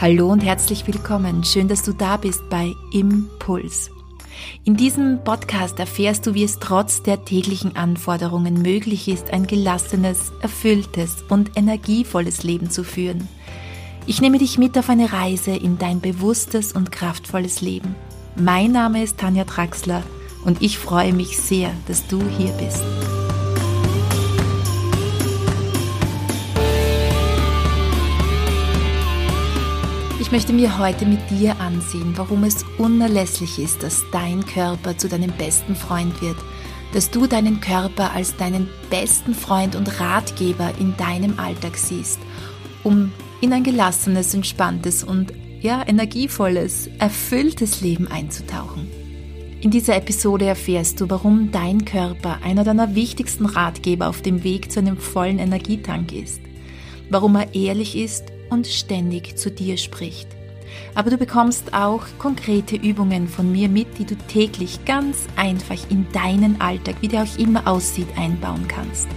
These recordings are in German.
Hallo und herzlich willkommen. Schön, dass du da bist bei Impuls. In diesem Podcast erfährst du, wie es trotz der täglichen Anforderungen möglich ist, ein gelassenes, erfülltes und energievolles Leben zu führen. Ich nehme dich mit auf eine Reise in dein bewusstes und kraftvolles Leben. Mein Name ist Tanja Traxler und ich freue mich sehr, dass du hier bist. Ich möchte mir heute mit dir ansehen, warum es unerlässlich ist, dass dein Körper zu deinem besten Freund wird, dass du deinen Körper als deinen besten Freund und Ratgeber in deinem Alltag siehst, um in ein gelassenes, entspanntes und ja, energievolles, erfülltes Leben einzutauchen. In dieser Episode erfährst du, warum dein Körper einer deiner wichtigsten Ratgeber auf dem Weg zu einem vollen Energietank ist, warum er ehrlich ist und ständig zu dir spricht. Aber du bekommst auch konkrete Übungen von mir mit, die du täglich ganz einfach in deinen Alltag, wie der auch immer aussieht, einbauen kannst.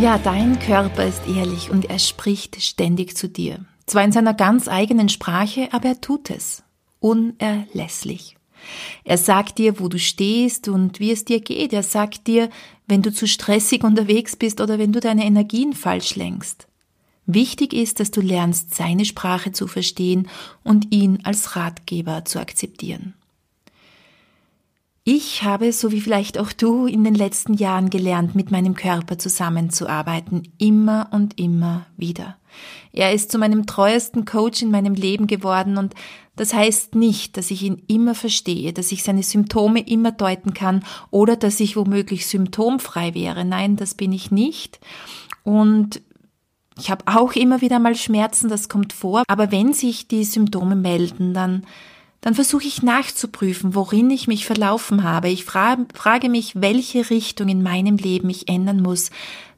Ja, dein Körper ist ehrlich und er spricht ständig zu dir. Zwar in seiner ganz eigenen Sprache, aber er tut es. Unerlässlich. Er sagt dir, wo du stehst und wie es dir geht. Er sagt dir, wenn du zu stressig unterwegs bist oder wenn du deine Energien falsch lenkst. Wichtig ist, dass du lernst, seine Sprache zu verstehen und ihn als Ratgeber zu akzeptieren. Ich habe, so wie vielleicht auch du, in den letzten Jahren gelernt, mit meinem Körper zusammenzuarbeiten, immer und immer wieder. Er ist zu meinem treuesten Coach in meinem Leben geworden und das heißt nicht, dass ich ihn immer verstehe, dass ich seine Symptome immer deuten kann oder dass ich womöglich symptomfrei wäre. Nein, das bin ich nicht. Und ich habe auch immer wieder mal Schmerzen, das kommt vor. Aber wenn sich die Symptome melden, dann dann versuche ich nachzuprüfen, worin ich mich verlaufen habe. Ich frage, frage mich, welche Richtung in meinem Leben ich ändern muss,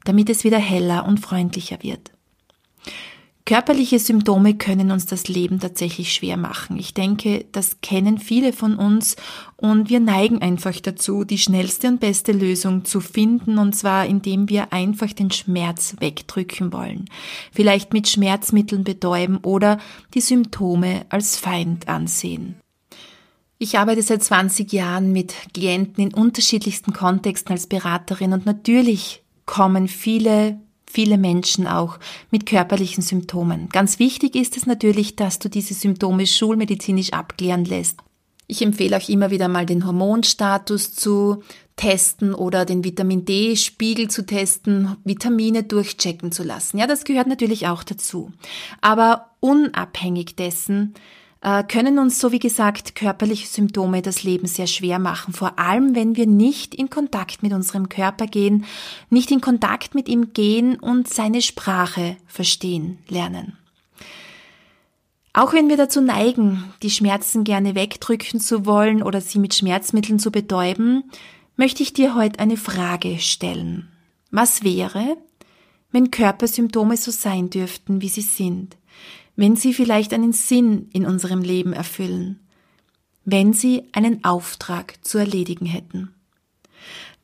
damit es wieder heller und freundlicher wird. Körperliche Symptome können uns das Leben tatsächlich schwer machen. Ich denke, das kennen viele von uns und wir neigen einfach dazu, die schnellste und beste Lösung zu finden und zwar indem wir einfach den Schmerz wegdrücken wollen. Vielleicht mit Schmerzmitteln betäuben oder die Symptome als Feind ansehen. Ich arbeite seit 20 Jahren mit Klienten in unterschiedlichsten Kontexten als Beraterin und natürlich kommen viele viele Menschen auch mit körperlichen Symptomen. Ganz wichtig ist es natürlich, dass du diese Symptome schulmedizinisch abklären lässt. Ich empfehle auch immer wieder mal den Hormonstatus zu testen oder den Vitamin D-Spiegel zu testen, Vitamine durchchecken zu lassen. Ja, das gehört natürlich auch dazu. Aber unabhängig dessen können uns, so wie gesagt, körperliche Symptome das Leben sehr schwer machen. Vor allem, wenn wir nicht in Kontakt mit unserem Körper gehen, nicht in Kontakt mit ihm gehen und seine Sprache verstehen lernen. Auch wenn wir dazu neigen, die Schmerzen gerne wegdrücken zu wollen oder sie mit Schmerzmitteln zu betäuben, möchte ich dir heute eine Frage stellen. Was wäre, wenn Körpersymptome so sein dürften, wie sie sind? Wenn sie vielleicht einen Sinn in unserem Leben erfüllen, wenn sie einen Auftrag zu erledigen hätten.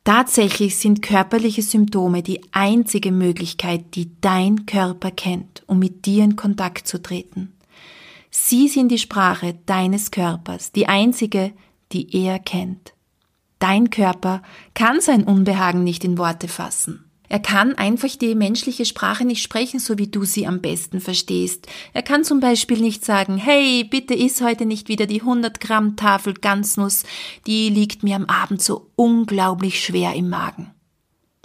Tatsächlich sind körperliche Symptome die einzige Möglichkeit, die dein Körper kennt, um mit dir in Kontakt zu treten. Sie sind die Sprache deines Körpers, die einzige, die er kennt. Dein Körper kann sein Unbehagen nicht in Worte fassen. Er kann einfach die menschliche Sprache nicht sprechen, so wie du sie am besten verstehst. Er kann zum Beispiel nicht sagen, hey, bitte iss heute nicht wieder die 100 Gramm Tafel Ganznuss, die liegt mir am Abend so unglaublich schwer im Magen.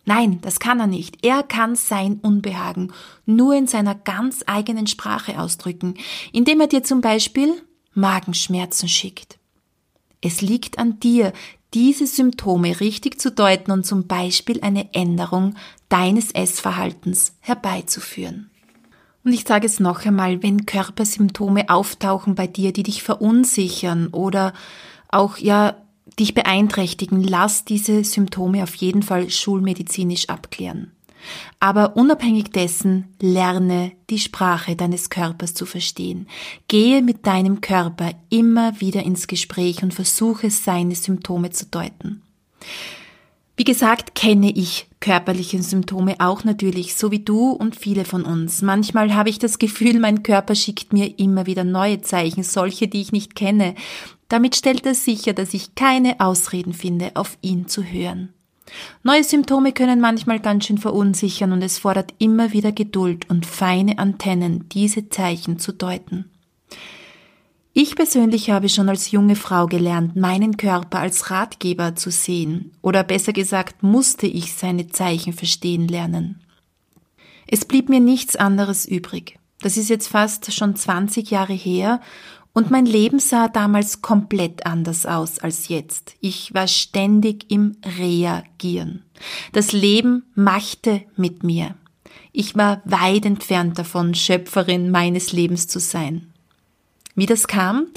Nein, das kann er nicht. Er kann sein Unbehagen nur in seiner ganz eigenen Sprache ausdrücken, indem er dir zum Beispiel Magenschmerzen schickt. Es liegt an dir, diese Symptome richtig zu deuten und zum Beispiel eine Änderung deines Essverhaltens herbeizuführen. Und ich sage es noch einmal, wenn Körpersymptome auftauchen bei dir, die dich verunsichern oder auch ja dich beeinträchtigen, lass diese Symptome auf jeden Fall schulmedizinisch abklären. Aber unabhängig dessen, lerne die Sprache deines Körpers zu verstehen. Gehe mit deinem Körper immer wieder ins Gespräch und versuche seine Symptome zu deuten. Wie gesagt, kenne ich körperliche Symptome auch natürlich, so wie du und viele von uns. Manchmal habe ich das Gefühl, mein Körper schickt mir immer wieder neue Zeichen, solche, die ich nicht kenne. Damit stellt er sicher, dass ich keine Ausreden finde, auf ihn zu hören. Neue Symptome können manchmal ganz schön verunsichern und es fordert immer wieder Geduld und feine Antennen, diese Zeichen zu deuten. Ich persönlich habe schon als junge Frau gelernt, meinen Körper als Ratgeber zu sehen, oder besser gesagt, musste ich seine Zeichen verstehen lernen. Es blieb mir nichts anderes übrig. Das ist jetzt fast schon 20 Jahre her und mein Leben sah damals komplett anders aus als jetzt. Ich war ständig im Reagieren. Das Leben machte mit mir. Ich war weit entfernt davon, Schöpferin meines Lebens zu sein. Wie das kam?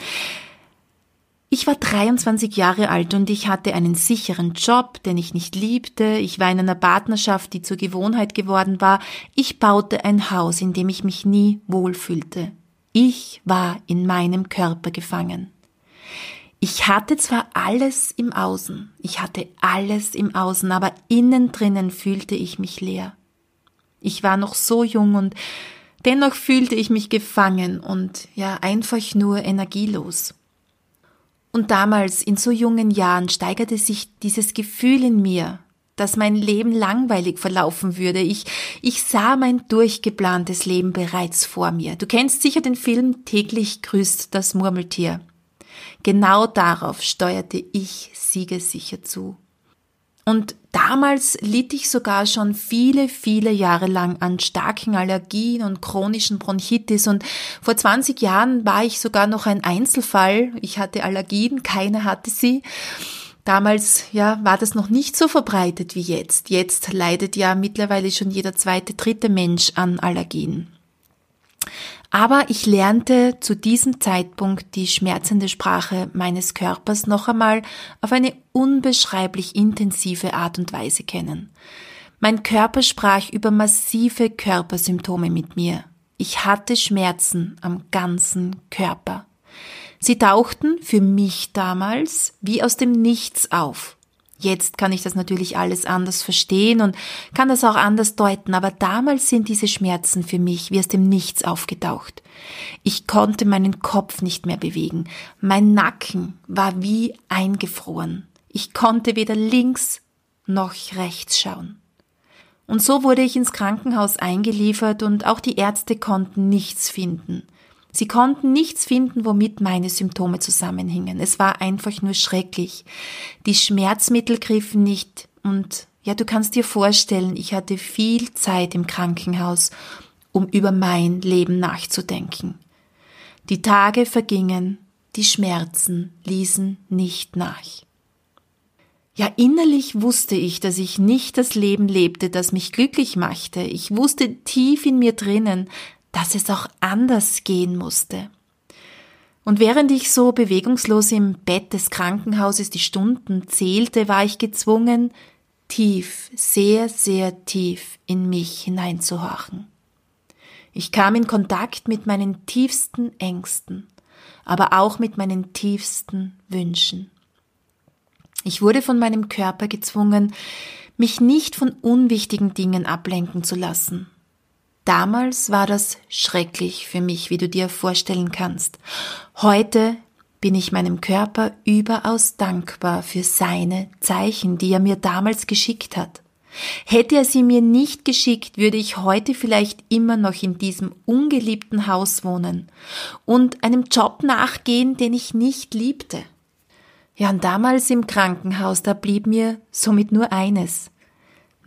Ich war 23 Jahre alt und ich hatte einen sicheren Job, den ich nicht liebte. Ich war in einer Partnerschaft, die zur Gewohnheit geworden war. Ich baute ein Haus, in dem ich mich nie wohlfühlte. Ich war in meinem Körper gefangen. Ich hatte zwar alles im Außen, ich hatte alles im Außen, aber innen drinnen fühlte ich mich leer. Ich war noch so jung und Dennoch fühlte ich mich gefangen und ja einfach nur energielos. Und damals, in so jungen Jahren, steigerte sich dieses Gefühl in mir, dass mein Leben langweilig verlaufen würde. Ich, ich sah mein durchgeplantes Leben bereits vor mir. Du kennst sicher den Film Täglich grüßt das Murmeltier. Genau darauf steuerte ich siegesicher zu. Und damals litt ich sogar schon viele, viele Jahre lang an starken Allergien und chronischen Bronchitis und vor 20 Jahren war ich sogar noch ein Einzelfall. Ich hatte Allergien, keiner hatte sie. Damals, ja, war das noch nicht so verbreitet wie jetzt. Jetzt leidet ja mittlerweile schon jeder zweite, dritte Mensch an Allergien. Aber ich lernte zu diesem Zeitpunkt die schmerzende Sprache meines Körpers noch einmal auf eine unbeschreiblich intensive Art und Weise kennen. Mein Körper sprach über massive Körpersymptome mit mir. Ich hatte Schmerzen am ganzen Körper. Sie tauchten für mich damals wie aus dem Nichts auf. Jetzt kann ich das natürlich alles anders verstehen und kann das auch anders deuten, aber damals sind diese Schmerzen für mich wie aus dem Nichts aufgetaucht. Ich konnte meinen Kopf nicht mehr bewegen. Mein Nacken war wie eingefroren. Ich konnte weder links noch rechts schauen. Und so wurde ich ins Krankenhaus eingeliefert und auch die Ärzte konnten nichts finden. Sie konnten nichts finden, womit meine Symptome zusammenhingen. Es war einfach nur schrecklich. Die Schmerzmittel griffen nicht und ja, du kannst dir vorstellen, ich hatte viel Zeit im Krankenhaus, um über mein Leben nachzudenken. Die Tage vergingen, die Schmerzen ließen nicht nach. Ja, innerlich wusste ich, dass ich nicht das Leben lebte, das mich glücklich machte. Ich wusste tief in mir drinnen, dass es auch anders gehen musste. Und während ich so bewegungslos im Bett des Krankenhauses die Stunden zählte, war ich gezwungen, tief, sehr, sehr tief in mich hineinzuhorchen. Ich kam in Kontakt mit meinen tiefsten Ängsten, aber auch mit meinen tiefsten Wünschen. Ich wurde von meinem Körper gezwungen, mich nicht von unwichtigen Dingen ablenken zu lassen, Damals war das schrecklich für mich, wie du dir vorstellen kannst. Heute bin ich meinem Körper überaus dankbar für seine Zeichen, die er mir damals geschickt hat. Hätte er sie mir nicht geschickt, würde ich heute vielleicht immer noch in diesem ungeliebten Haus wohnen und einem Job nachgehen, den ich nicht liebte. Ja, und damals im Krankenhaus, da blieb mir somit nur eines,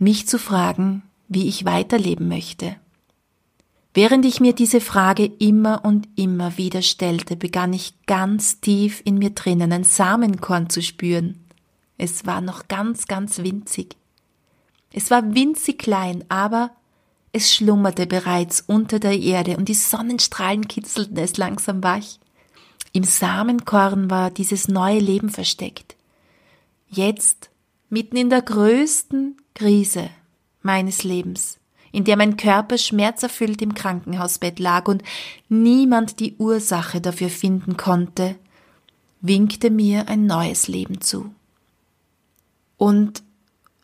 mich zu fragen, wie ich weiterleben möchte. Während ich mir diese Frage immer und immer wieder stellte, begann ich ganz tief in mir drinnen ein Samenkorn zu spüren. Es war noch ganz, ganz winzig. Es war winzig klein, aber es schlummerte bereits unter der Erde und die Sonnenstrahlen kitzelten es langsam wach. Im Samenkorn war dieses neue Leben versteckt. Jetzt, mitten in der größten Krise meines Lebens, in der mein Körper schmerzerfüllt im Krankenhausbett lag und niemand die Ursache dafür finden konnte, winkte mir ein neues Leben zu. Und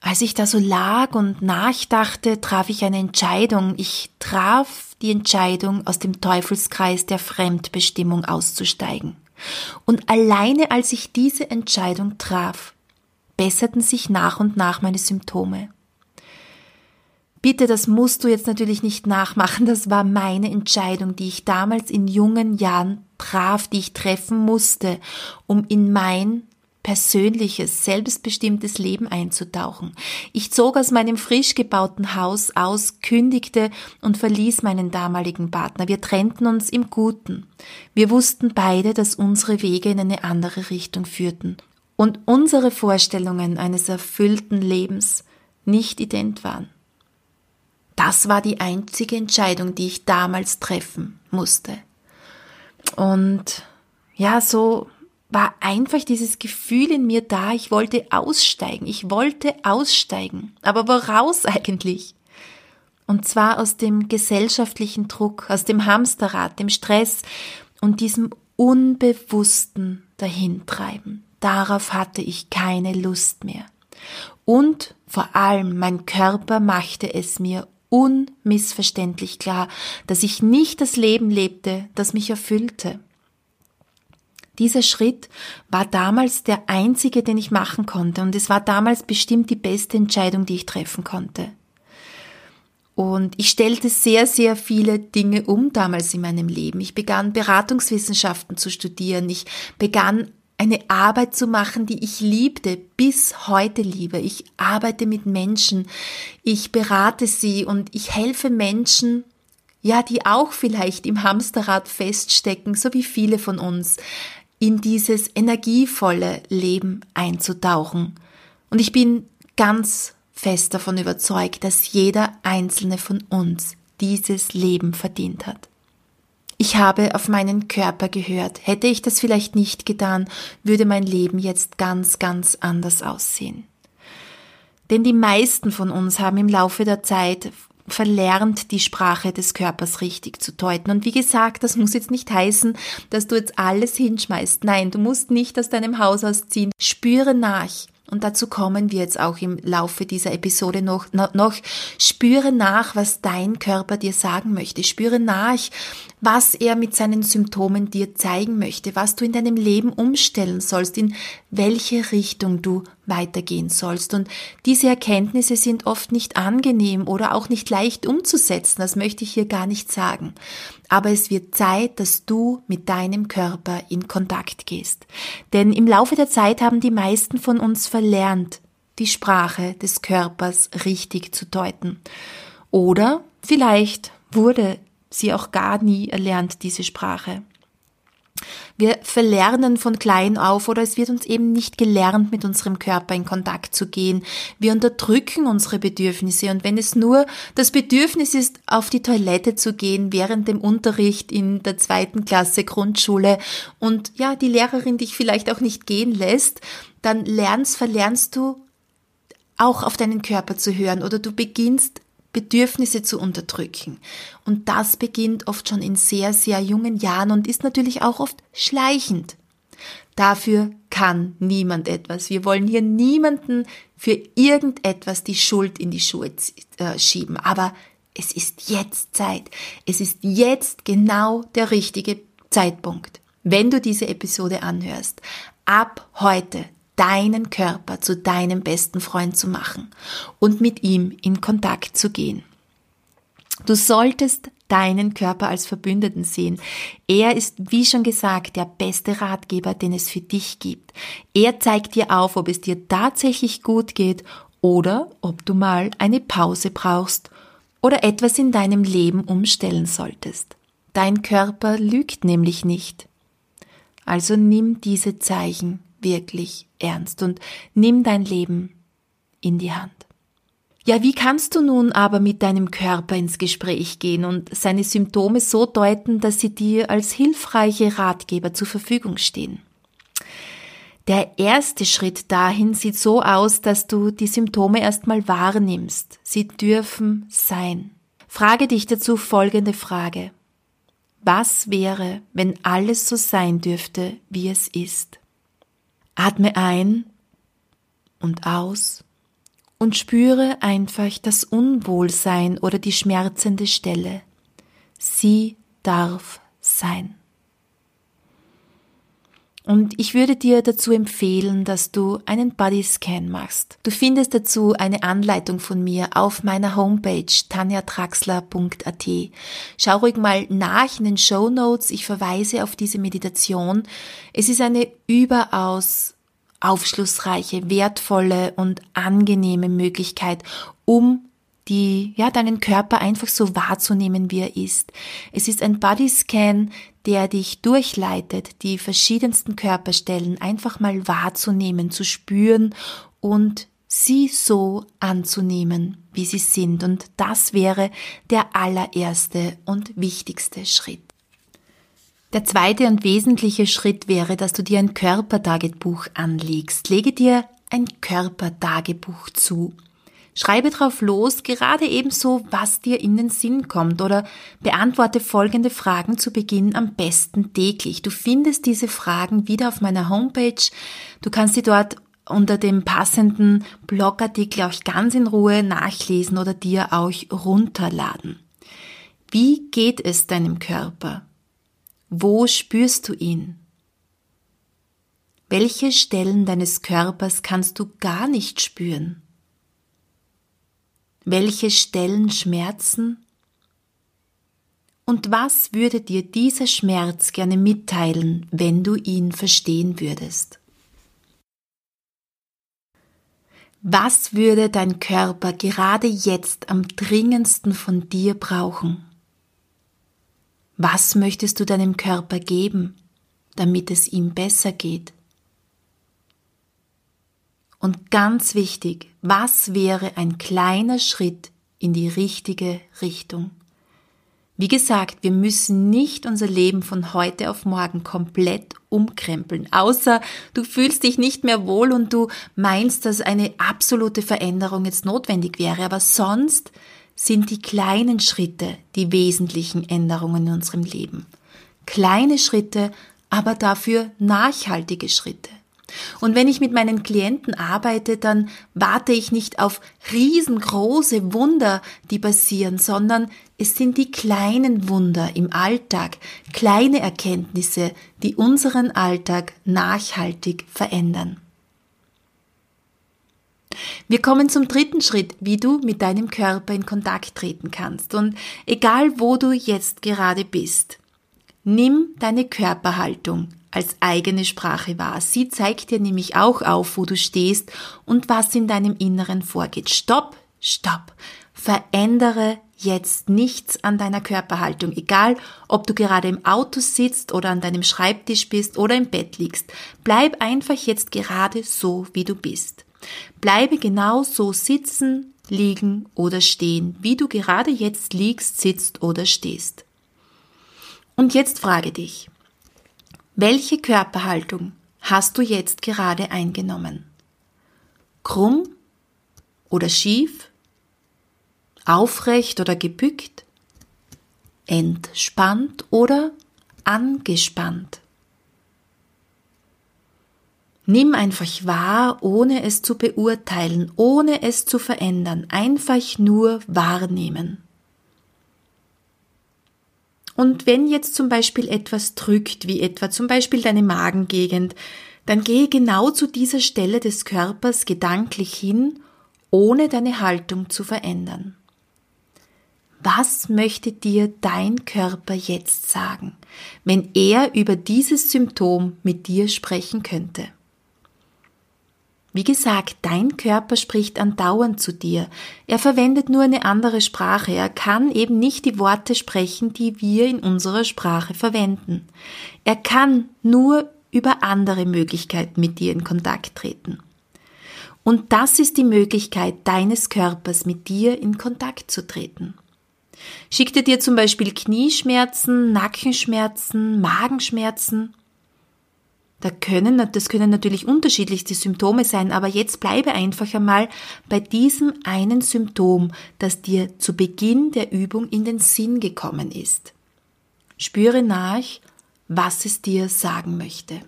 als ich da so lag und nachdachte, traf ich eine Entscheidung. Ich traf die Entscheidung, aus dem Teufelskreis der Fremdbestimmung auszusteigen. Und alleine als ich diese Entscheidung traf, besserten sich nach und nach meine Symptome. Bitte, das musst du jetzt natürlich nicht nachmachen, das war meine Entscheidung, die ich damals in jungen Jahren traf, die ich treffen musste, um in mein persönliches, selbstbestimmtes Leben einzutauchen. Ich zog aus meinem frisch gebauten Haus aus, kündigte und verließ meinen damaligen Partner. Wir trennten uns im Guten. Wir wussten beide, dass unsere Wege in eine andere Richtung führten und unsere Vorstellungen eines erfüllten Lebens nicht ident waren. Das war die einzige Entscheidung, die ich damals treffen musste. Und ja, so war einfach dieses Gefühl in mir da, ich wollte aussteigen, ich wollte aussteigen. Aber woraus eigentlich? Und zwar aus dem gesellschaftlichen Druck, aus dem Hamsterrad, dem Stress und diesem unbewussten Dahintreiben. Darauf hatte ich keine Lust mehr. Und vor allem mein Körper machte es mir unmissverständlich klar, dass ich nicht das Leben lebte, das mich erfüllte. Dieser Schritt war damals der einzige, den ich machen konnte und es war damals bestimmt die beste Entscheidung, die ich treffen konnte. Und ich stellte sehr, sehr viele Dinge um damals in meinem Leben. Ich begann Beratungswissenschaften zu studieren. Ich begann eine Arbeit zu machen, die ich liebte, bis heute liebe. Ich arbeite mit Menschen, ich berate sie und ich helfe Menschen, ja, die auch vielleicht im Hamsterrad feststecken, so wie viele von uns, in dieses energievolle Leben einzutauchen. Und ich bin ganz fest davon überzeugt, dass jeder einzelne von uns dieses Leben verdient hat. Ich habe auf meinen Körper gehört. Hätte ich das vielleicht nicht getan, würde mein Leben jetzt ganz, ganz anders aussehen. Denn die meisten von uns haben im Laufe der Zeit verlernt, die Sprache des Körpers richtig zu deuten. Und wie gesagt, das muss jetzt nicht heißen, dass du jetzt alles hinschmeißt. Nein, du musst nicht aus deinem Haus ausziehen. Spüre nach. Und dazu kommen wir jetzt auch im Laufe dieser Episode noch, noch. Spüre nach, was dein Körper dir sagen möchte. Spüre nach, was er mit seinen Symptomen dir zeigen möchte, was du in deinem Leben umstellen sollst, in welche Richtung du weitergehen sollst. Und diese Erkenntnisse sind oft nicht angenehm oder auch nicht leicht umzusetzen, das möchte ich hier gar nicht sagen. Aber es wird Zeit, dass du mit deinem Körper in Kontakt gehst. Denn im Laufe der Zeit haben die meisten von uns verlernt, die Sprache des Körpers richtig zu deuten. Oder vielleicht wurde sie auch gar nie erlernt, diese Sprache. Wir verlernen von klein auf oder es wird uns eben nicht gelernt, mit unserem Körper in Kontakt zu gehen. Wir unterdrücken unsere Bedürfnisse und wenn es nur das Bedürfnis ist, auf die Toilette zu gehen während dem Unterricht in der zweiten Klasse Grundschule und ja, die Lehrerin dich vielleicht auch nicht gehen lässt, dann lernst, verlernst du auch auf deinen Körper zu hören oder du beginnst Bedürfnisse zu unterdrücken. Und das beginnt oft schon in sehr, sehr jungen Jahren und ist natürlich auch oft schleichend. Dafür kann niemand etwas. Wir wollen hier niemanden für irgendetwas die Schuld in die Schuhe äh, schieben. Aber es ist jetzt Zeit. Es ist jetzt genau der richtige Zeitpunkt, wenn du diese Episode anhörst. Ab heute deinen Körper zu deinem besten Freund zu machen und mit ihm in Kontakt zu gehen. Du solltest deinen Körper als Verbündeten sehen. Er ist, wie schon gesagt, der beste Ratgeber, den es für dich gibt. Er zeigt dir auf, ob es dir tatsächlich gut geht oder ob du mal eine Pause brauchst oder etwas in deinem Leben umstellen solltest. Dein Körper lügt nämlich nicht. Also nimm diese Zeichen wirklich ernst und nimm dein Leben in die Hand. Ja, wie kannst du nun aber mit deinem Körper ins Gespräch gehen und seine Symptome so deuten, dass sie dir als hilfreiche Ratgeber zur Verfügung stehen? Der erste Schritt dahin sieht so aus, dass du die Symptome erstmal wahrnimmst. Sie dürfen sein. Frage dich dazu folgende Frage. Was wäre, wenn alles so sein dürfte, wie es ist? Atme ein und aus und spüre einfach das Unwohlsein oder die schmerzende Stelle. Sie darf sein. Und ich würde dir dazu empfehlen, dass du einen Bodyscan machst. Du findest dazu eine Anleitung von mir auf meiner Homepage tanjatraxler.at. Schau ruhig mal nach in den Show Notes. Ich verweise auf diese Meditation. Es ist eine überaus aufschlussreiche, wertvolle und angenehme Möglichkeit, um die, ja, deinen Körper einfach so wahrzunehmen, wie er ist. Es ist ein Bodyscan, der dich durchleitet, die verschiedensten Körperstellen einfach mal wahrzunehmen, zu spüren und sie so anzunehmen, wie sie sind. Und das wäre der allererste und wichtigste Schritt. Der zweite und wesentliche Schritt wäre, dass du dir ein Körpertagebuch anlegst. Lege dir ein Körpertagebuch zu. Schreibe drauf los, gerade ebenso, was dir in den Sinn kommt oder beantworte folgende Fragen zu Beginn am besten täglich. Du findest diese Fragen wieder auf meiner Homepage. Du kannst sie dort unter dem passenden Blogartikel auch ganz in Ruhe nachlesen oder dir auch runterladen. Wie geht es deinem Körper? Wo spürst du ihn? Welche Stellen deines Körpers kannst du gar nicht spüren? Welche Stellen schmerzen? Und was würde dir dieser Schmerz gerne mitteilen, wenn du ihn verstehen würdest? Was würde dein Körper gerade jetzt am dringendsten von dir brauchen? Was möchtest du deinem Körper geben, damit es ihm besser geht? Und ganz wichtig, was wäre ein kleiner Schritt in die richtige Richtung? Wie gesagt, wir müssen nicht unser Leben von heute auf morgen komplett umkrempeln, außer du fühlst dich nicht mehr wohl und du meinst, dass eine absolute Veränderung jetzt notwendig wäre, aber sonst sind die kleinen Schritte die wesentlichen Änderungen in unserem Leben. Kleine Schritte, aber dafür nachhaltige Schritte. Und wenn ich mit meinen Klienten arbeite, dann warte ich nicht auf riesengroße Wunder, die passieren, sondern es sind die kleinen Wunder im Alltag, kleine Erkenntnisse, die unseren Alltag nachhaltig verändern. Wir kommen zum dritten Schritt, wie du mit deinem Körper in Kontakt treten kannst. Und egal wo du jetzt gerade bist, nimm deine Körperhaltung als eigene Sprache wahr. Sie zeigt dir nämlich auch auf, wo du stehst und was in deinem Inneren vorgeht. Stopp, stopp. Verändere jetzt nichts an deiner Körperhaltung, egal ob du gerade im Auto sitzt oder an deinem Schreibtisch bist oder im Bett liegst. Bleib einfach jetzt gerade so, wie du bist. Bleibe genau so sitzen, liegen oder stehen, wie du gerade jetzt liegst, sitzt oder stehst. Und jetzt frage dich, welche Körperhaltung hast du jetzt gerade eingenommen? Krumm oder schief? Aufrecht oder gebückt? Entspannt oder angespannt? Nimm einfach wahr, ohne es zu beurteilen, ohne es zu verändern, einfach nur wahrnehmen. Und wenn jetzt zum Beispiel etwas drückt, wie etwa zum Beispiel deine Magengegend, dann gehe genau zu dieser Stelle des Körpers gedanklich hin, ohne deine Haltung zu verändern. Was möchte dir dein Körper jetzt sagen, wenn er über dieses Symptom mit dir sprechen könnte? Wie gesagt, dein Körper spricht andauernd zu dir. Er verwendet nur eine andere Sprache. Er kann eben nicht die Worte sprechen, die wir in unserer Sprache verwenden. Er kann nur über andere Möglichkeiten mit dir in Kontakt treten. Und das ist die Möglichkeit deines Körpers, mit dir in Kontakt zu treten. Schickt er dir zum Beispiel Knieschmerzen, Nackenschmerzen, Magenschmerzen? Da können, das können natürlich unterschiedlichste Symptome sein, aber jetzt bleibe einfach einmal bei diesem einen Symptom, das dir zu Beginn der Übung in den Sinn gekommen ist. Spüre nach, was es dir sagen möchte.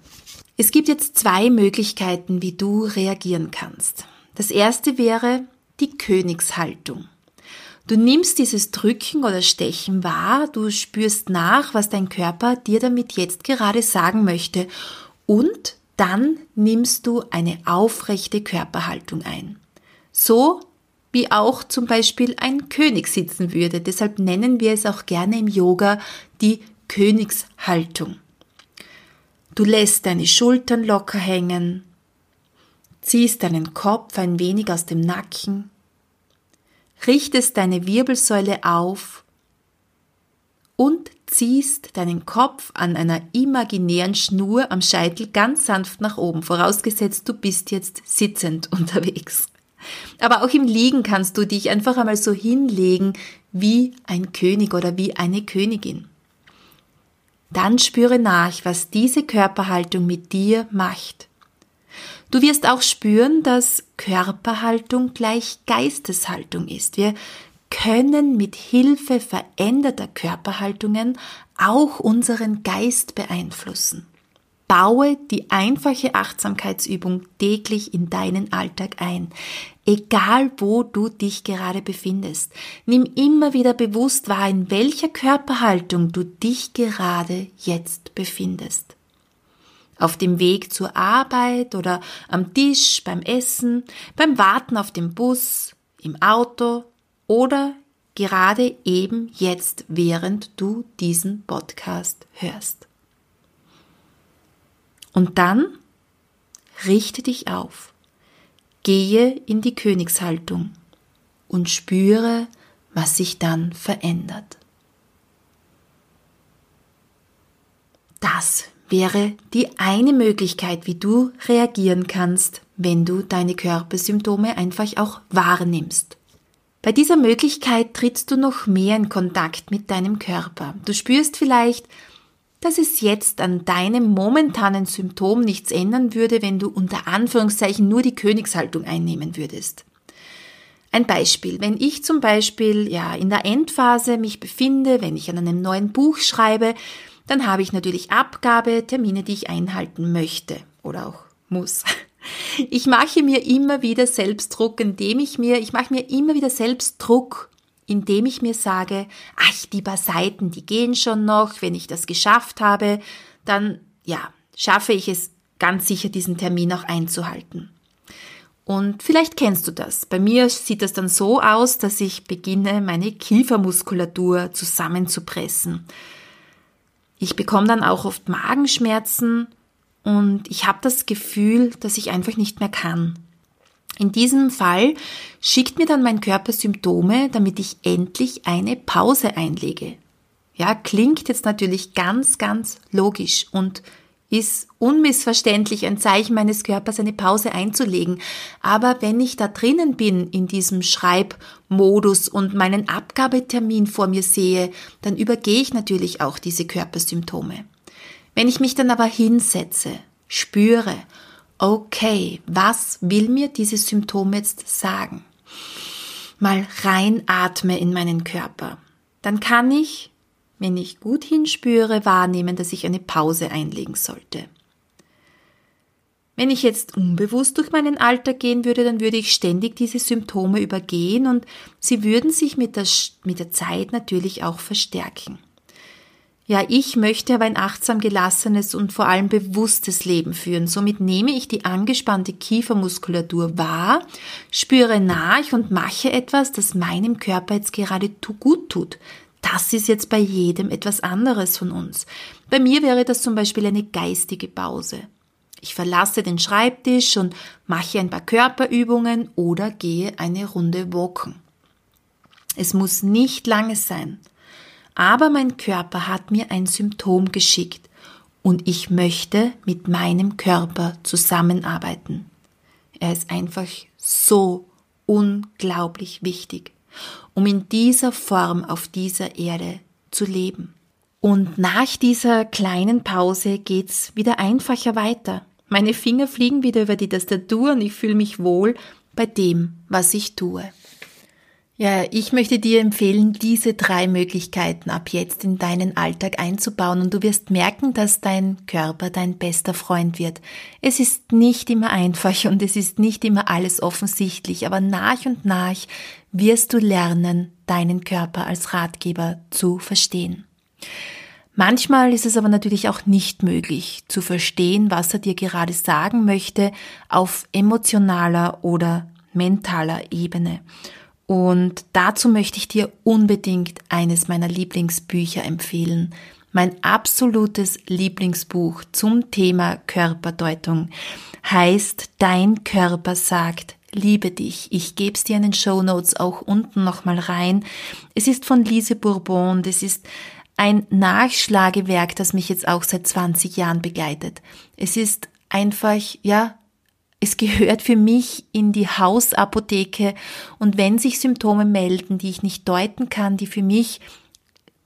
Es gibt jetzt zwei Möglichkeiten, wie du reagieren kannst. Das erste wäre die Königshaltung. Du nimmst dieses Drücken oder Stechen wahr, du spürst nach, was dein Körper dir damit jetzt gerade sagen möchte und dann nimmst du eine aufrechte Körperhaltung ein. So wie auch zum Beispiel ein König sitzen würde. Deshalb nennen wir es auch gerne im Yoga die Königshaltung. Du lässt deine Schultern locker hängen, ziehst deinen Kopf ein wenig aus dem Nacken, richtest deine Wirbelsäule auf und ziehst deinen Kopf an einer imaginären Schnur am Scheitel ganz sanft nach oben, vorausgesetzt du bist jetzt sitzend unterwegs. Aber auch im Liegen kannst du dich einfach einmal so hinlegen wie ein König oder wie eine Königin. Dann spüre nach, was diese Körperhaltung mit dir macht. Du wirst auch spüren, dass Körperhaltung gleich Geisteshaltung ist. Wir können mit Hilfe veränderter Körperhaltungen auch unseren Geist beeinflussen. Baue die einfache Achtsamkeitsübung täglich in deinen Alltag ein, egal wo du dich gerade befindest. Nimm immer wieder bewusst wahr, in welcher Körperhaltung du dich gerade jetzt befindest auf dem Weg zur Arbeit oder am Tisch, beim Essen, beim Warten auf den Bus, im Auto oder gerade eben jetzt, während du diesen Podcast hörst. Und dann richte dich auf, gehe in die Königshaltung und spüre, was sich dann verändert. Das wäre die eine Möglichkeit, wie du reagieren kannst, wenn du deine Körpersymptome einfach auch wahrnimmst. Bei dieser Möglichkeit trittst du noch mehr in Kontakt mit deinem Körper. Du spürst vielleicht, dass es jetzt an deinem momentanen Symptom nichts ändern würde, wenn du unter Anführungszeichen nur die Königshaltung einnehmen würdest. Ein Beispiel. Wenn ich zum Beispiel, ja, in der Endphase mich befinde, wenn ich an einem neuen Buch schreibe, dann habe ich natürlich Abgabetermine, die ich einhalten möchte oder auch muss. Ich mache mir immer wieder Selbstdruck, indem ich mir, ich mache mir immer wieder Selbstdruck, indem ich mir sage, ach, die paar Seiten, die gehen schon noch, wenn ich das geschafft habe, dann, ja, schaffe ich es ganz sicher, diesen Termin auch einzuhalten. Und vielleicht kennst du das. Bei mir sieht das dann so aus, dass ich beginne, meine Kiefermuskulatur zusammenzupressen. Ich bekomme dann auch oft Magenschmerzen und ich habe das Gefühl, dass ich einfach nicht mehr kann. In diesem Fall schickt mir dann mein Körper Symptome, damit ich endlich eine Pause einlege. Ja, klingt jetzt natürlich ganz, ganz logisch und ist unmissverständlich ein Zeichen meines Körpers, eine Pause einzulegen. Aber wenn ich da drinnen bin in diesem Schreibmodus und meinen Abgabetermin vor mir sehe, dann übergehe ich natürlich auch diese Körpersymptome. Wenn ich mich dann aber hinsetze, spüre, okay, was will mir dieses Symptom jetzt sagen? Mal reinatme in meinen Körper. Dann kann ich wenn ich gut hinspüre, wahrnehmen, dass ich eine Pause einlegen sollte. Wenn ich jetzt unbewusst durch meinen Alltag gehen würde, dann würde ich ständig diese Symptome übergehen und sie würden sich mit der, mit der Zeit natürlich auch verstärken. Ja, ich möchte aber ein achtsam gelassenes und vor allem bewusstes Leben führen. Somit nehme ich die angespannte Kiefermuskulatur wahr, spüre nach und mache etwas, das meinem Körper jetzt gerade gut tut, das ist jetzt bei jedem etwas anderes von uns. Bei mir wäre das zum Beispiel eine geistige Pause. Ich verlasse den Schreibtisch und mache ein paar Körperübungen oder gehe eine Runde walken. Es muss nicht lange sein, aber mein Körper hat mir ein Symptom geschickt und ich möchte mit meinem Körper zusammenarbeiten. Er ist einfach so unglaublich wichtig um in dieser Form auf dieser Erde zu leben. Und nach dieser kleinen Pause geht's wieder einfacher weiter. Meine Finger fliegen wieder über die Tastatur und ich fühle mich wohl bei dem, was ich tue. Ja, ich möchte dir empfehlen, diese drei Möglichkeiten ab jetzt in deinen Alltag einzubauen und du wirst merken, dass dein Körper dein bester Freund wird. Es ist nicht immer einfach und es ist nicht immer alles offensichtlich, aber nach und nach wirst du lernen, deinen Körper als Ratgeber zu verstehen. Manchmal ist es aber natürlich auch nicht möglich zu verstehen, was er dir gerade sagen möchte auf emotionaler oder mentaler Ebene. Und dazu möchte ich dir unbedingt eines meiner Lieblingsbücher empfehlen. Mein absolutes Lieblingsbuch zum Thema Körperdeutung heißt Dein Körper sagt, liebe dich. Ich gebe es dir in den Show Notes auch unten nochmal rein. Es ist von Lise Bourbon es ist ein Nachschlagewerk, das mich jetzt auch seit 20 Jahren begleitet. Es ist einfach, ja, es gehört für mich in die Hausapotheke und wenn sich Symptome melden, die ich nicht deuten kann, die für mich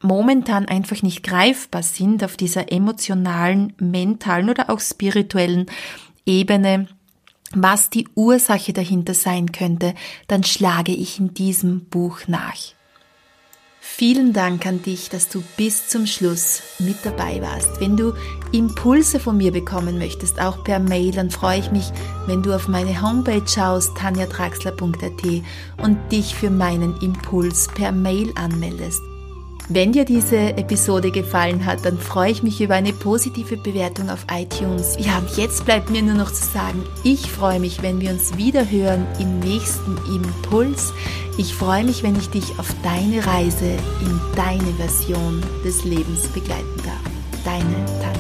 momentan einfach nicht greifbar sind auf dieser emotionalen, mentalen oder auch spirituellen Ebene, was die Ursache dahinter sein könnte, dann schlage ich in diesem Buch nach. Vielen Dank an dich, dass du bis zum Schluss mit dabei warst. Wenn du Impulse von mir bekommen möchtest, auch per Mail, dann freue ich mich, wenn du auf meine Homepage schaust, tanjatraxler.at und dich für meinen Impuls per Mail anmeldest. Wenn dir diese Episode gefallen hat, dann freue ich mich über eine positive Bewertung auf iTunes. Ja, und jetzt bleibt mir nur noch zu sagen, ich freue mich, wenn wir uns wieder hören im nächsten Impuls. Ich freue mich, wenn ich dich auf deine Reise in deine Version des Lebens begleiten darf. Deine Tanja.